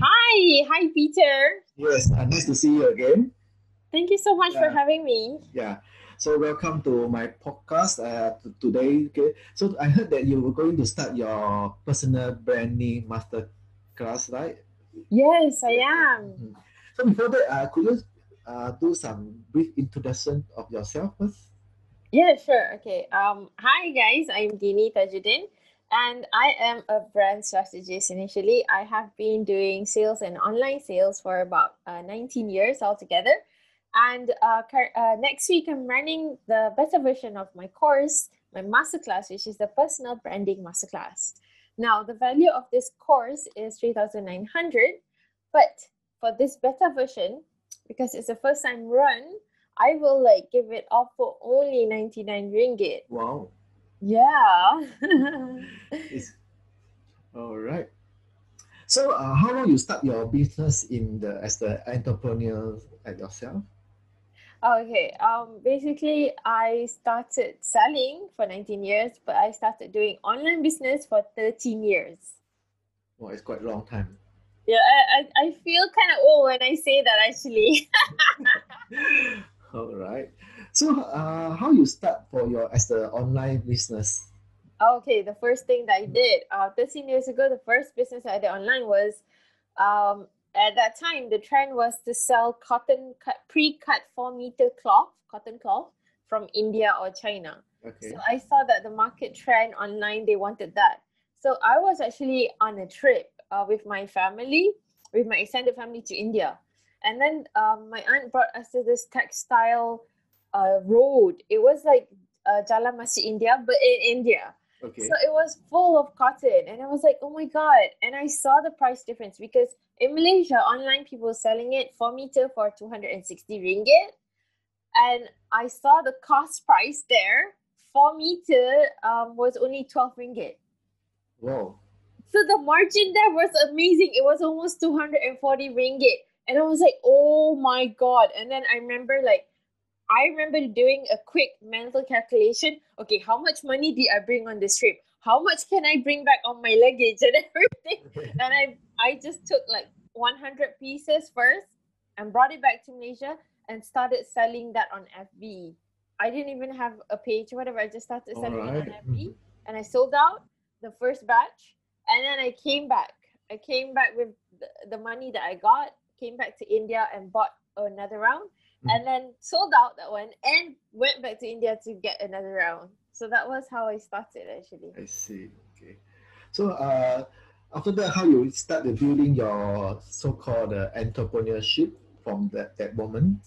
Hi, hi, Peter. Yes, uh, nice to see you again. Thank you so much for having me. Yeah. So welcome to my podcast uh, today. Okay. So I heard that you were going to start your personal branding master class, right? Yes, I am. Mhm. So before that, uh, could you uh, do some brief introduction of yourself first? Yeah, sure. Okay. Um, hi guys, I'm Dini Tajudin, and I am a brand strategist initially. I have been doing sales and online sales for about uh, 19 years altogether. And uh, uh, next week, I'm running the beta version of my course, my masterclass, which is the personal branding masterclass. Now, the value of this course is 3,900, but for this beta version, because it's the first time run, I will like give it off for only 99 ringgit. Wow. Yeah. All right. So uh, how long you start your business in the as the entrepreneur at yourself? okay. Um basically I started selling for 19 years, but I started doing online business for 13 years. Well, it's quite a long time. Yeah, I, I, I feel kind of old when I say that actually. All right. So, uh, how you start for your as the online business? Okay, the first thing that I did uh 13 years ago, the first business I did online was um at that time the trend was to sell cotton cut pre-cut four meter cloth, cotton cloth from India or China. Okay. So I saw that the market trend online, they wanted that. So I was actually on a trip uh, with my family, with my extended family to India. And then um, my aunt brought us to this textile uh, road. It was like uh, Jalan Masjid India, but in India. Okay. So it was full of cotton. And I was like, oh my God. And I saw the price difference because in Malaysia, online people were selling it 4 meter for 260 ringgit. And I saw the cost price there, 4 meter um, was only 12 ringgit. Wow. So the margin there was amazing. It was almost 240 ringgit. And I was like, oh my God. And then I remember like, I remember doing a quick mental calculation. Okay, how much money did I bring on this trip? How much can I bring back on my luggage and everything? And I I just took like 100 pieces first and brought it back to Malaysia and started selling that on FB. I didn't even have a page or whatever. I just started selling it on FB and I sold out the first batch and then I came back. I came back with the, the money that I got, came back to India and bought another round and then sold out that one and went back to India to get another round. So that was how I started actually. I see. Okay. So, uh, after that, how you start the building your so-called uh, entrepreneurship from that, that moment?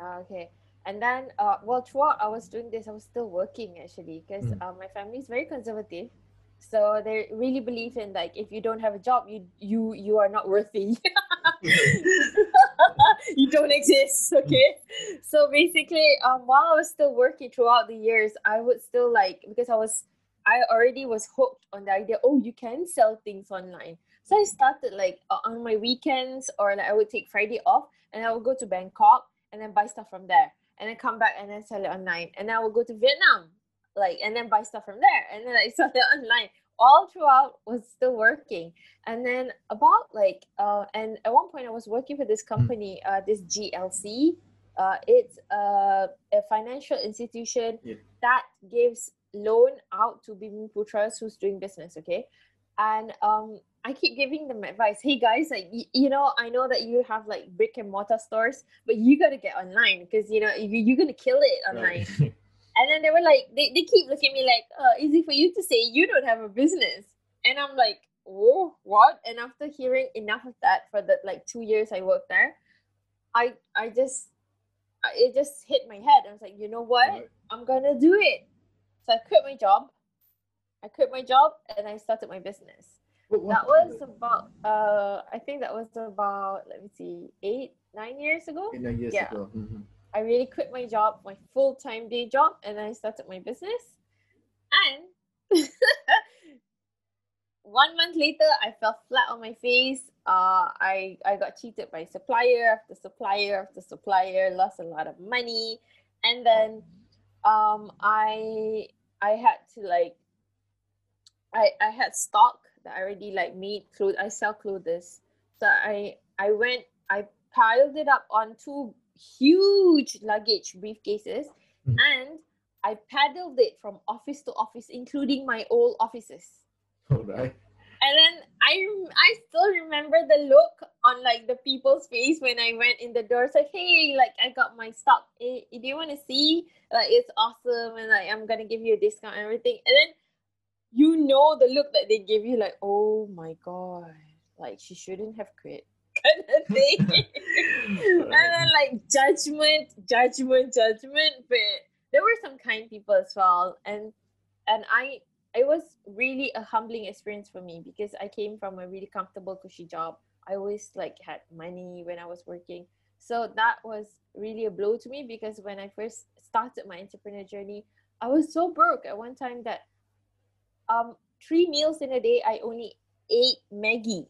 Ah, okay. And then, uh, well, throughout I was doing this, I was still working actually because Mm. uh, my family is very conservative. So they really believe in like if you don't have a job, you you you are not worthy. you don't exist. Okay. So basically, um, while I was still working throughout the years, I would still like because I was I already was hooked on the idea. Oh, you can sell things online. So I started like uh, on my weekends or like I would take Friday off and I would go to Bangkok and then buy stuff from there and then come back and then sell it online. And I would go to Vietnam, like and then buy stuff from there and then I sell it online. All throughout was still working. And then about like uh and at one point I was working for this company, uh this GLC. Uh it's uh, a financial institution Yeah. that gives loan out to Bumiputeras who's doing business, okay? And um I keep giving them advice. Hey guys, like y- you know, I know that you have like brick and mortar stores, but you gotta get online because you know you, you're gonna kill it online. Right. And then they were like, they, they keep looking at me like, uh, easy for you to say you don't have a business. And I'm like, oh, what? And after hearing enough of that for the like two years I worked there, I I just I- it just hit my head. I was like, you know what? Right. I'm gonna do it. So I quit my job. I quit my job and I started my business. What- what- That was about uh I think that was about let me see, eight, nine years ago. in a years yeah. ago. Mhm. I really quit my job, my full time day job, and I started my business. And one month later, I fell flat on my face. Uh, I I got cheated by supplier after supplier after supplier, lost a lot of money, and then um, I I had to like I I had stock that I already like made clothes. I sell clothes, So I I went, I piled it up on two huge luggage briefcases Mm. and I paddled it from office to office, including my old offices. All right. And then I I still remember the look on like the people's face when I went in the door. It's like, hey, like I got my stock. Hey, do you want to see? Like it's awesome, and like I'm gonna give you a discount and everything. And then you know the look that they give you, like, oh my god, like she shouldn't have quit, kind of thing. and then like judgment, judgment, judgment. But there were some kind people as well, and and I it was really a humbling experience for me because I came from a really comfortable, cushy job. I always like had money when I was working. So that was really a blow to me because when I first started my entrepreneur journey, I was so broke at one time that um three meals in a day I only ate Maggi.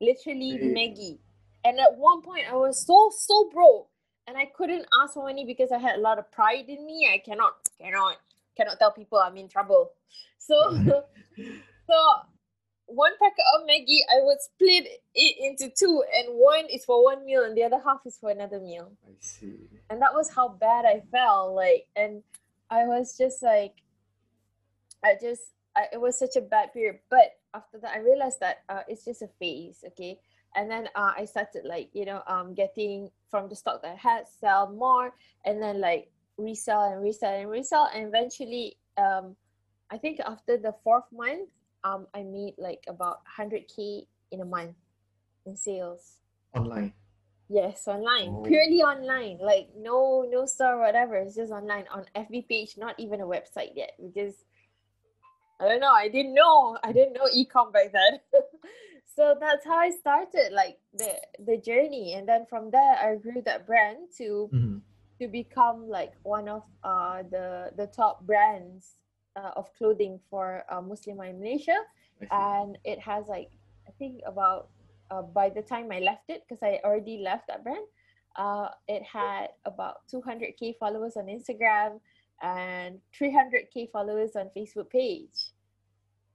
Literally Really? Maggi. And at one point I was so so broke and I couldn't ask for money because I had a lot of pride in me. I cannot cannot cannot tell people I'm in trouble. So so one packet of Maggi, I would split it into two, and one is for one meal, and the other half is for another meal. I see. And that was how bad I felt. Like, and I was just like, I just, I, it was such a bad period. But after that, I realized that uh, it's just a phase, okay. And then uh, I started like you know um getting from the stock that I had, sell more, and then like resell and resell and resell, and eventually um I think after the fourth month, um, I made like about 100k in a month in sales. Online. Yes, online, Oh. purely online. Like no, no store, whatever. It's just online on FB page, not even a website yet. Because I don't know. I didn't know. I didn't know ecom back then. so that's how I started, like the the journey, and then from there, I grew that brand to Mhm. to become like one of uh the the top brands uh, of clothing for uh, Muslimah in Malaysia, and it has like I think about uh, by the time I left it because I already left that brand, uh, it had about 200k followers on Instagram and 300k followers on Facebook page,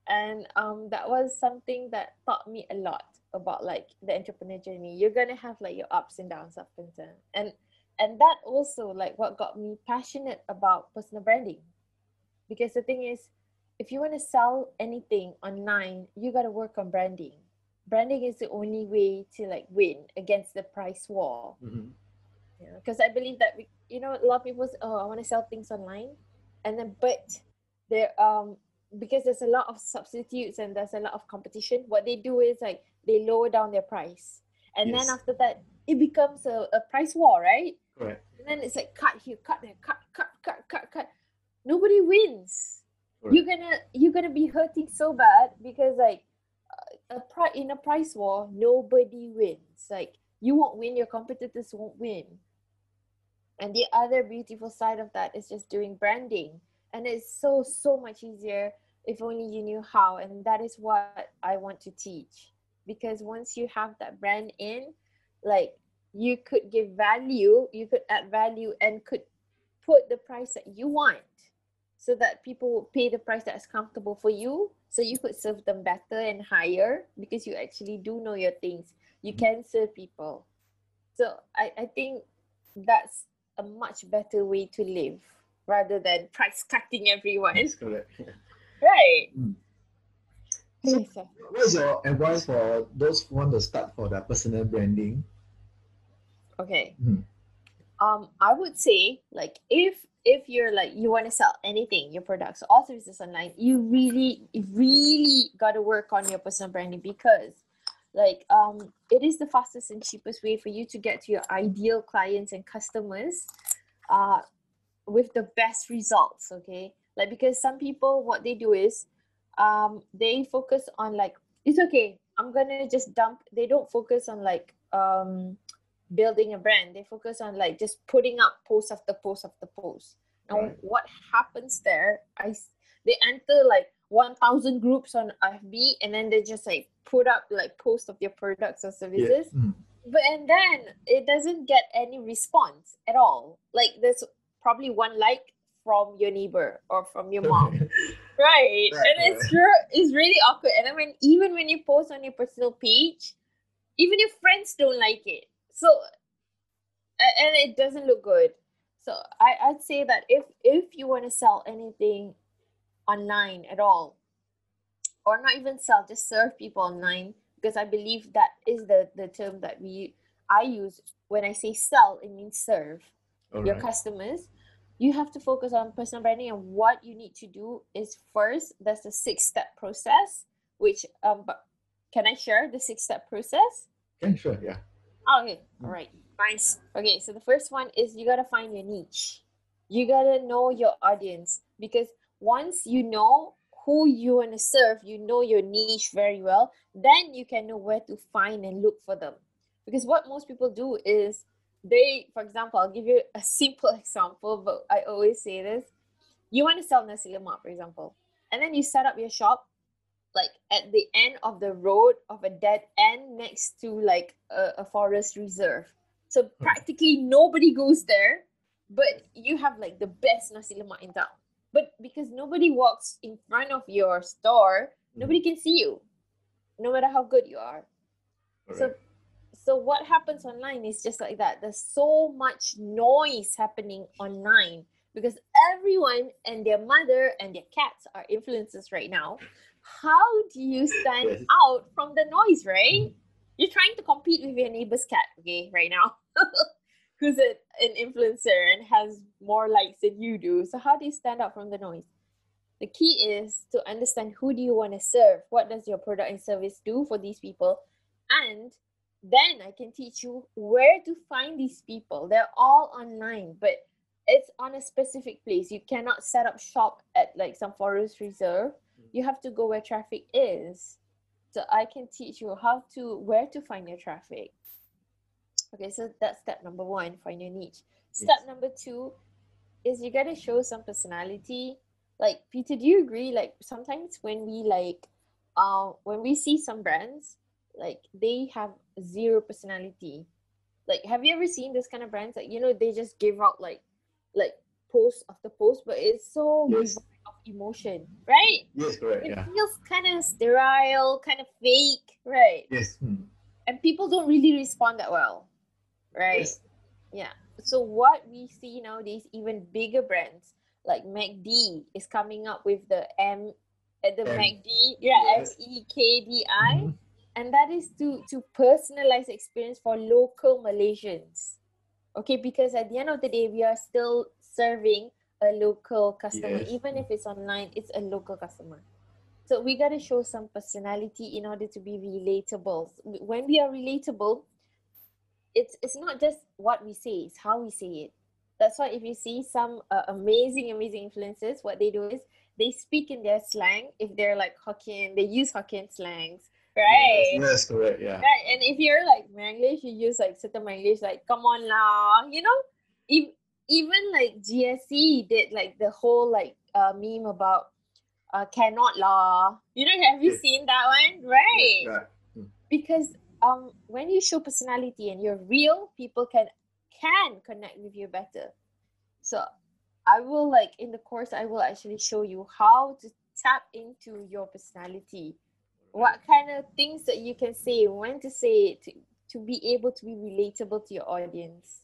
and um, that was something that taught me a lot about like the entrepreneur journey. You're gonna have like your ups and downs, up and down, and and that also like what got me passionate about personal branding. Because the thing is if you want to sell anything online you got to work on branding. Branding is the only way to like win against the price war. Mhm. because i believe that we, you know a lot of people say, oh i want to sell things online and then but there um because there's a lot of substitutes and there's a lot of competition what they do is like they lower down their price and Yes. then after that it becomes a, a price war right Correct. and then it's like cut here, cut there, cut, cut, cut, cut, cut. Nobody wins. Correct. You're gonna you're gonna be hurting so bad because like a pri- in a price war, nobody wins. Like you won't win, your competitors won't win. And the other beautiful side of that is just doing branding, and it's so so much easier if only you knew how. And that is what I want to teach because once you have that brand in, like you could give value, you could add value and could put the price that you want so that people will pay the price that is comfortable for you. So you could serve them better and higher because you actually do know your things. You mm-hmm. can serve people. So I, I think that's a much better way to live rather than price cutting everyone. That's correct. Right. Mm. So- Yes. What is your advice for those who want to start for their personal branding? Okay. Mhm. Um, I would say like if if you're like you want to sell anything, your products or services online, you really really gotta work on your personal branding because like um it is the fastest and cheapest way for you to get to your ideal clients and customers uh with the best results okay like because some people what they do is um they focus on like it's okay i'm gonna just dump they don't focus on like um building a brand they focus on like just putting up post after post after post and Right. what happens there i they enter like 1000 groups on fb and then they just like put up like post of their products or Yeah. services. Mm. but and then it doesn't get any response at all. Like there's probably one like from your neighbor or from your mom. Right, Right, and it's sure it's really awkward. And then when even when you post on your personal page even your friends don't like it. So and it doesn't look good. So I, i'd say that if if you want to sell anything online at all or not even sell just serve people online because i believe that is the the term that we i use when i say sell it means serve All your right. customers you have to focus on personal branding and what you need to do is first there's the six step process which um can i share the six step process Okay, sure, yeah. Oh, okay. All right. Nice. Okay. So the first one is you got to find your niche. You got to know your audience because once you know who you want to serve, you know your niche very well, then you can know where to find and look for them. Because what most people do is they, for example, I'll give you a simple example, but I always say this. You want to sell nasi lemak, for example, and then you set up your shop like at the end of the road of a dead end next to like a, a forest reserve. So hmm. practically nobody goes there, but you have like the best nasi lemak in town. But because nobody walks in front of your store, mm-hmm. nobody can see you, no matter how good you are. All So right. so what happens online is just like that. There's so much noise happening online because everyone and their mother and their cats are influencers right now. How do you stand out from the noise, right? You're trying to compete with your neighbor's cat, okay, right now. Who's a, an influencer and has more likes than you do. So how do you stand out from the noise? The key is to understand who do you want to serve? What does your product and service do for these people? And then I can teach you where to find these people. They're all online, but it's on a specific place. You cannot set up shop at like some forest reserve. Mm. You have to go where traffic is. So I can teach you how to where to find your traffic. Okay, so that's step number one, find your niche. Step Yes. number two is you gotta show some personality. Like Peter, do you agree? Like sometimes when we like uh when we see some brands, like they have zero personality. Like have you ever seen this kind of brands? Like you know, they just give out like like post after post, but it's so Yes. of emotion, right? Yes, correct, It yeah. feels kind of sterile, kind of fake, right? Yes. hmm. And people don't really respond that well, right? Yes. So what we see nowadays, even bigger brands like McD is coming up with the M, uh, the M. McD, yeah, M. E K D I, Mhm. and that is to to personalize experience for local Malaysians. Okay, because at the end of the day, we are still serving a local customer, Yes. even if it's online, it's a local customer. So we gotta show some personality in order to be relatable. When we are relatable, it's it's not just what we say it's how we say it. That's why if you see some uh, amazing amazing influencers what they do is they speak in their slang if they're like hokkien they use hokkien slangs. Right. Yes, yes, correct, yeah. right and if you're like manglish you use like certain manglish like come on lah you know? If, even like gsc did like the whole like uh, meme about uh, cannot lah. You know have you Yes. seen that one? Right. Right. because um when you show personality and you're real people can can connect with you better. So i will like in the course i will actually show you how to tap into your personality. What kind of things that you can say when to say it to, to be able to be relatable to your audience.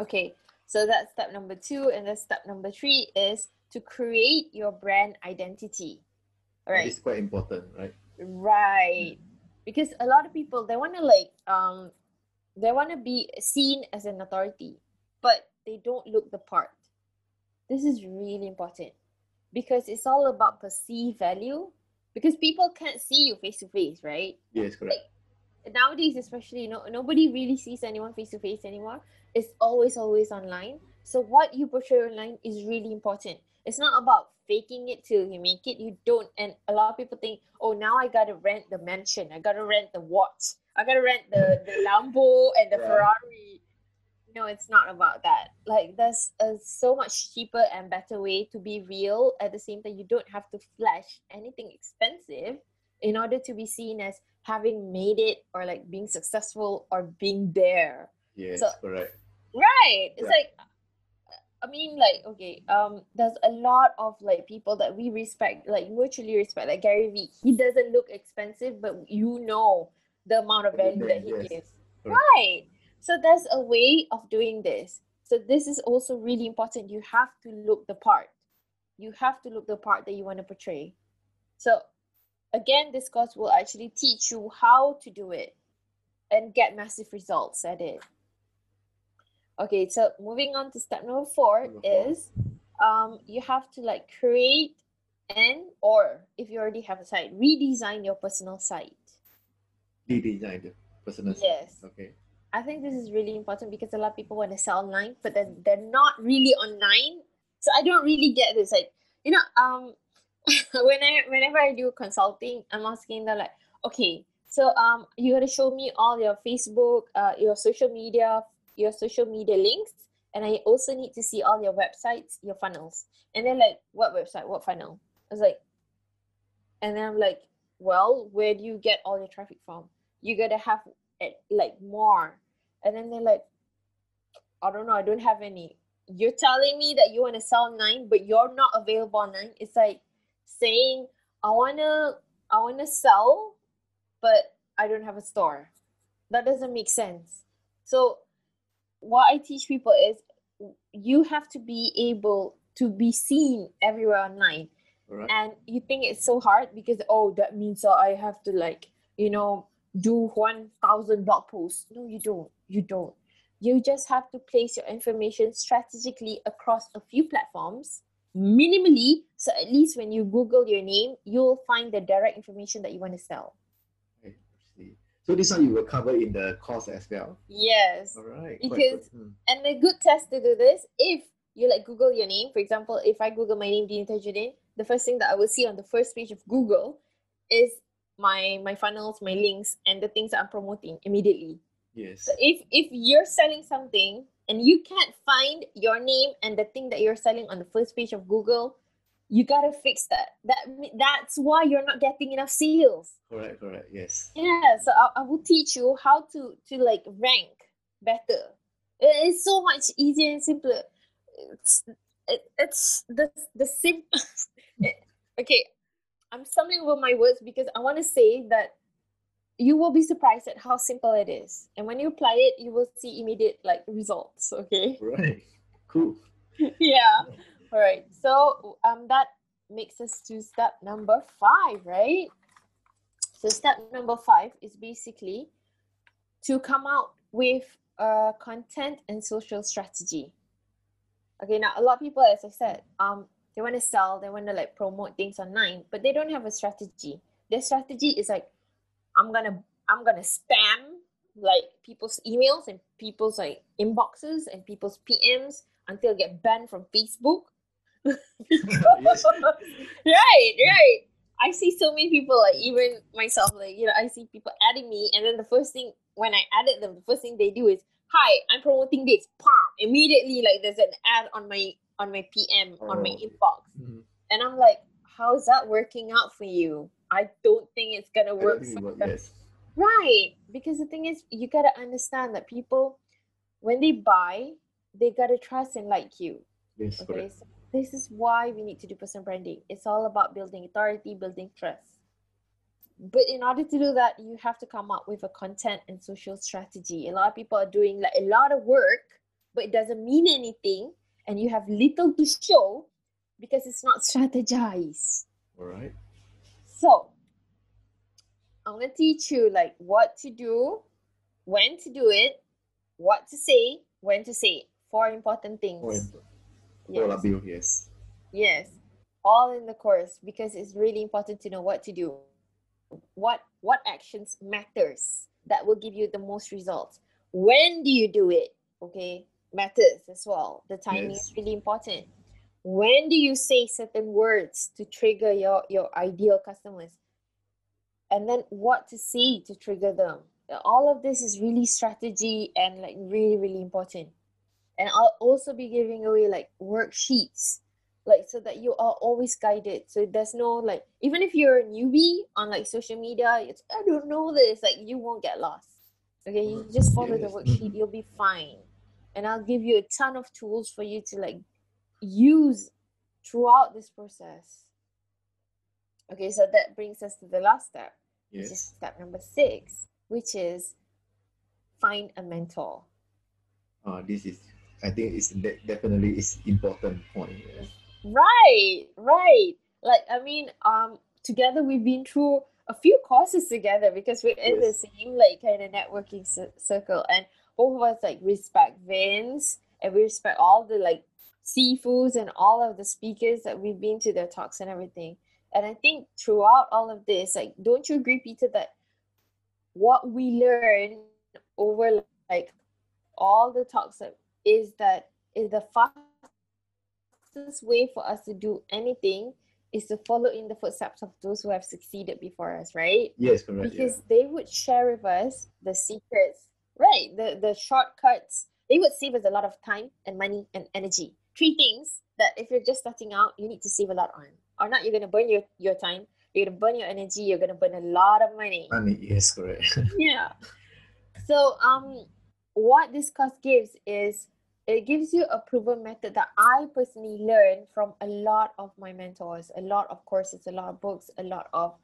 Okay so that's step number two and then step number three is to create your brand identity. All right It's quite important, right? Right. Because a lot of people they want to like um they want to be seen as an authority, but they don't look the part. This is really important because it's all about perceived value because people can't see you face to face, right? Yes, correct. nowadays especially you know nobody really sees anyone face to face anymore it's always always online so what you portray online is really important it's not about faking it till you make it. You don't. And a lot of people think oh now i gotta rent the mansion. I gotta rent the watch i gotta rent the the lambo and the Yeah. ferrari. No it's not about that. Like there's a so much cheaper and better way to be real at the same time. You don't have to flash anything expensive in order to be seen as having made it or like being successful or being there. Yes, So- correct. right. It's like i mean like okay um there's a lot of like people that we respect like mutually respect like gary vee he doesn't look expensive but you know the amount of value that he Yes. gives. Right. So there's a way of doing this. So this is also really important. You have to look the part. You have to look the part that you want to portray. So again, this course will actually teach you how to do it and get massive results at it. Okay, so moving on to step number four Number four. is um you have to like create and or if you already have a site, redesign your personal site. Redesign the personal site. Yes. Okay. I think this is really important because a lot of people want to sell online, but then they're not really online. So I don't really get this. Like, you know, um when I whenever I do consulting, I'm asking them like, okay, so um you gotta show me all your Facebook, uh your social media, your social media links, and I also need to see all your websites, your funnels. And they're like, what website? What funnel? I was like, and then I'm like, well, where do you get all your traffic from? You gotta have it like more. And then they're like, I don't know, I don't have any. You're telling me that you want to sell nine, but you're not available on nine. It's like saying, I wanna I wanna sell, but I don't have a store. That doesn't make sense. So what I teach people is you have to be able to be seen everywhere online. Right. and you think it's so hard because oh that means that i have to like you know do 1000 blog posts. No you don't. You don't. You just have to place your information strategically across a few platforms. Minimally so at least when you google your name you'll find the direct information that you want to sell. Okay, I see. So this one you will cover in the course as well. yes All right. Because- good. Mm. And a good test to do this, if you like Google your name, for example, if I Google my name, Dini Tajudin, the first thing that I will see on the first page of Google is my my funnels, my links, and the things that I'm promoting immediately. Yes. So if if you're selling something and you can't find your name and the thing that you're selling on the first page of Google, you gotta fix that. That that's why you're not getting enough sales. Correct. Correct. Yes. Yeah, so I, I will teach you how to to like rank better. It is so much easier and simpler. It's it, it's the the sim. okay, I'm stumbling over my words because I want to say that you will be surprised at how simple it is, and when you apply it, you will see immediate like results. Okay. Right. Cool. yeah. All right. So um that makes us to step number five, right? So step number five is basically to come out with a content and social strategy. Okay, now a lot of people, as I said, um, they want to sell, they want to like promote things online, but they don't have a strategy. Their strategy is like, I'm gonna I'm gonna spam like people's emails and people's like inboxes and people's PMs until I get banned from Facebook. Right, right. I see so many people, like even myself, like you know, I see people adding me, and then the first thing when I added them, the first thing they do is, "Hi, I'm promoting this." Pam! Immediately, like there's an ad on my on my PM on my Oh. inbox, Mhm. and I'm like, "How's that working out for you?" I don't think it's gonna work. think for work. Yes. Right. Because the thing is, you gotta understand that people, when they buy, they gotta trust and like you. Yes. Okay. Correct. So this is why we need to do personal branding. It's all about building authority, building trust. But in order to do that, you have to come up with a content and social strategy. A lot of people are doing like a lot of work, but it doesn't mean anything, and you have little to show because it's not strategized. All right. So, I'm gonna teach you like what to do, when to do it, what to say, when to say it. Four important things. All, in- yes. all you. Yes. yes, all in the course because it's really important to know what to do. What what actions matters that will give you the most results. When do you do it? Okay, matters as well. The timing Yes. is really important. When do you say certain words to trigger your your ideal customers? And then what to say to trigger them. All of this is really strategy and like really really important. And I'll also be giving away like worksheets like so that you are always guided. So there's no like even if you're a newbie on like social media it's i don't know this like you won't get lost. Okay? You just follow the worksheet you'll be fine. And i'll give you a ton of tools for you to like use throughout this process. Okay? So that brings us to the last step which is step number six which is find a mentor. Uh, this is, I think, it's de- definitely is important point. Yes. Right, right. Like I mean, um, together we've been through a few courses together because we're in Yes. the same like kind of networking cir- circle, and both of us like respect Vince and we respect all the like sifus and all of the speakers that we've been to their talks and everything. And I think throughout all of this, like, don't you agree, Peter, that what we learn over like all the talks that is that is the fastest way for us to do anything is to follow in the footsteps of those who have succeeded before us, right? Yes, correct. yeah. because they would share with us the secrets right the the shortcuts they would save us a lot of time and money and energy three things that if you're just starting out you need to save a lot on or not you're going to burn your, your time you're to burn your energy you're going to burn a lot of money Money, yes, correct. yeah so um what this course gives is it gives you a proven method that i personally learned from a lot of my mentors a lot of courses a lot of books a lot of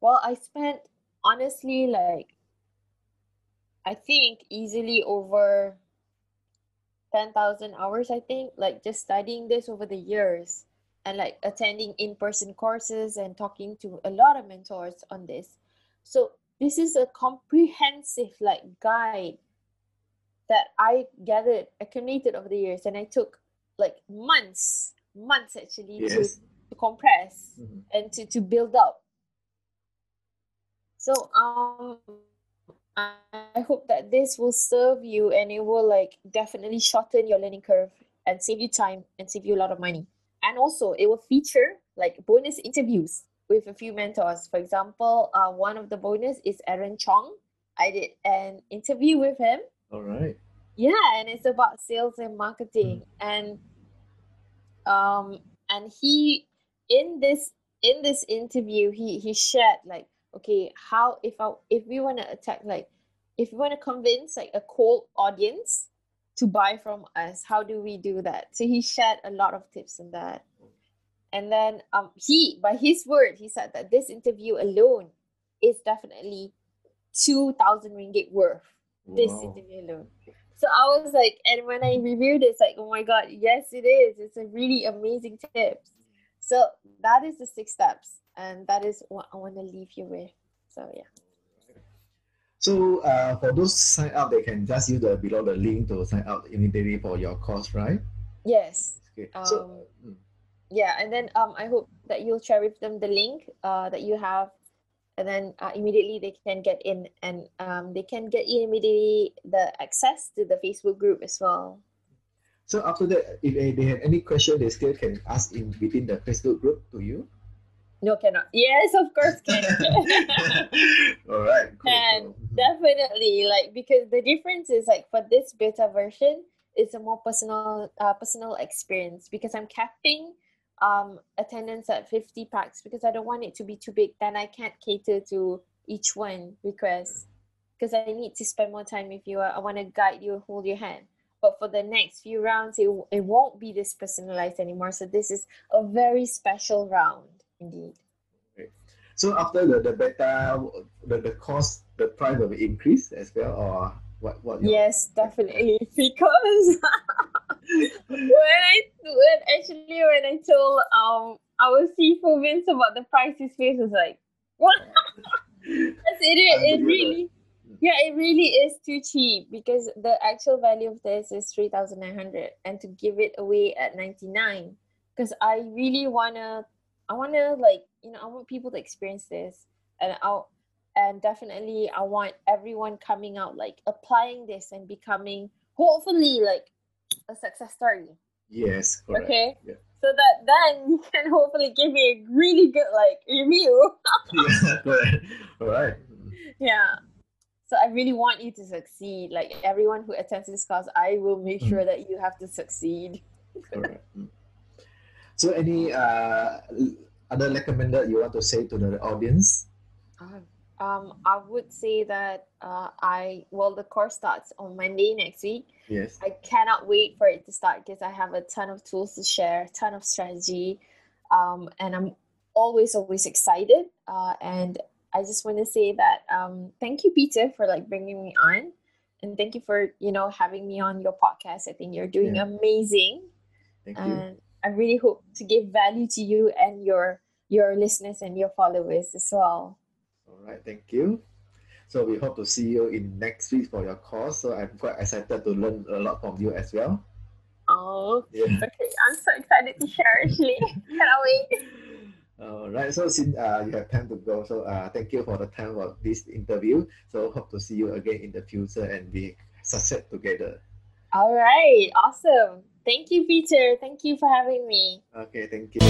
well i spent honestly like i think easily over 10,000 hours i think like just studying this over the years and like attending in-person courses and talking to a lot of mentors on this. So this is a comprehensive like guide that I gathered, accumulated over the years, and I took like months, months actually to, yes. to compress Mhm. and to, to build up. So um I I hope that this will serve you and it will like definitely shorten your learning curve and save you time and save you a lot of money. And also it will feature like bonus interviews with a few mentors. For example, uh, one of the bonus is Aaron Chong. I did an interview with him All right. yeah and it's about sales and marketing. And um and he in this in this interview he he shared like okay how if I if we want to attack like if we want to convince like a cold audience to buy from us how do we do that? So he shared a lot of tips in that. And then um he by his word he said that this interview alone is definitely 2000 ringgit worth interview alone. So I was like, and when I reviewed it, it's like, oh my god, yes, it is. It's a really amazing tips. So that is the six steps, and that is what I want to leave you with. So yeah. So uh, for those sign up, they can just use the below the link to sign up immediately for your course, right? Yes. Okay. Um, so mm, Yeah, and then um, I hope that you'll share with them the link uh that you have, and then uh, immediately they can get in, and um, they can get in immediately the access to the Facebook group as well. so after that, if they, have any question, they still can ask in within the Facebook group to you. No, cannot. Yes, of course can. All right. Cool, Can cool. Mhm. definitely like because the difference is like for this beta version, it's a more personal uh, personal experience because I'm capping um attendance at 50 pax because I don't want it to be too big. Then I can't cater to each one request because I need to spend more time with you. I, I want to guide you, hold your hand. But for the next few rounds, it, it won't be this personalized anymore. So this is a very special round indeed. So after the, the beta, the, the cost, the price will increase as well, or what? What? your- Yes, definitely. Because when I when actually when I told um our sifu Vince about the price, his face was like, "What?" Yes, it. It Unbelievable. really, yeah, it really is too cheap because the actual value of this is three thousand nine hundred, and to give it away at ninety nine, because I really wanna, I wanna like you know I want people to experience this, and I'll and definitely I want everyone coming out like applying this and becoming hopefully like a success story. Yes, correct. Okay. Yeah. So that then you can hopefully give me a really good like review. yeah, correct. All right. Mm. yeah. So I really want you to succeed. Like everyone who attends this class, I will make Mm. sure that you have to succeed. Correct. Mm. So any uh other recommended you want to say to the audience? Um, um, I would say that uh, I well the course starts on Monday next week. Yes. I cannot wait for it to start because I have a ton of tools to share, a ton of strategy, um, and I'm always always excited. Uh, and I just want to say that um, thank you, Peter, for like bringing me on, and thank you for you know having me on your podcast. I think you're doing Yeah. amazing, Thank you. and I really hope to give value to you and your your listeners and your followers as well. All right, thank you. So we hope to see you in next week for your course. So I'm quite excited to learn a lot from you as well. Oh, Yeah. okay. I'm so excited to share. Actually, cannot wait. All right. So since uh, you have time to go, so uh, thank you for the time for this interview. So hope to see you again in the future and we success together. All right, awesome. Thank you, Peter. Thank you for having me. Okay, thank you.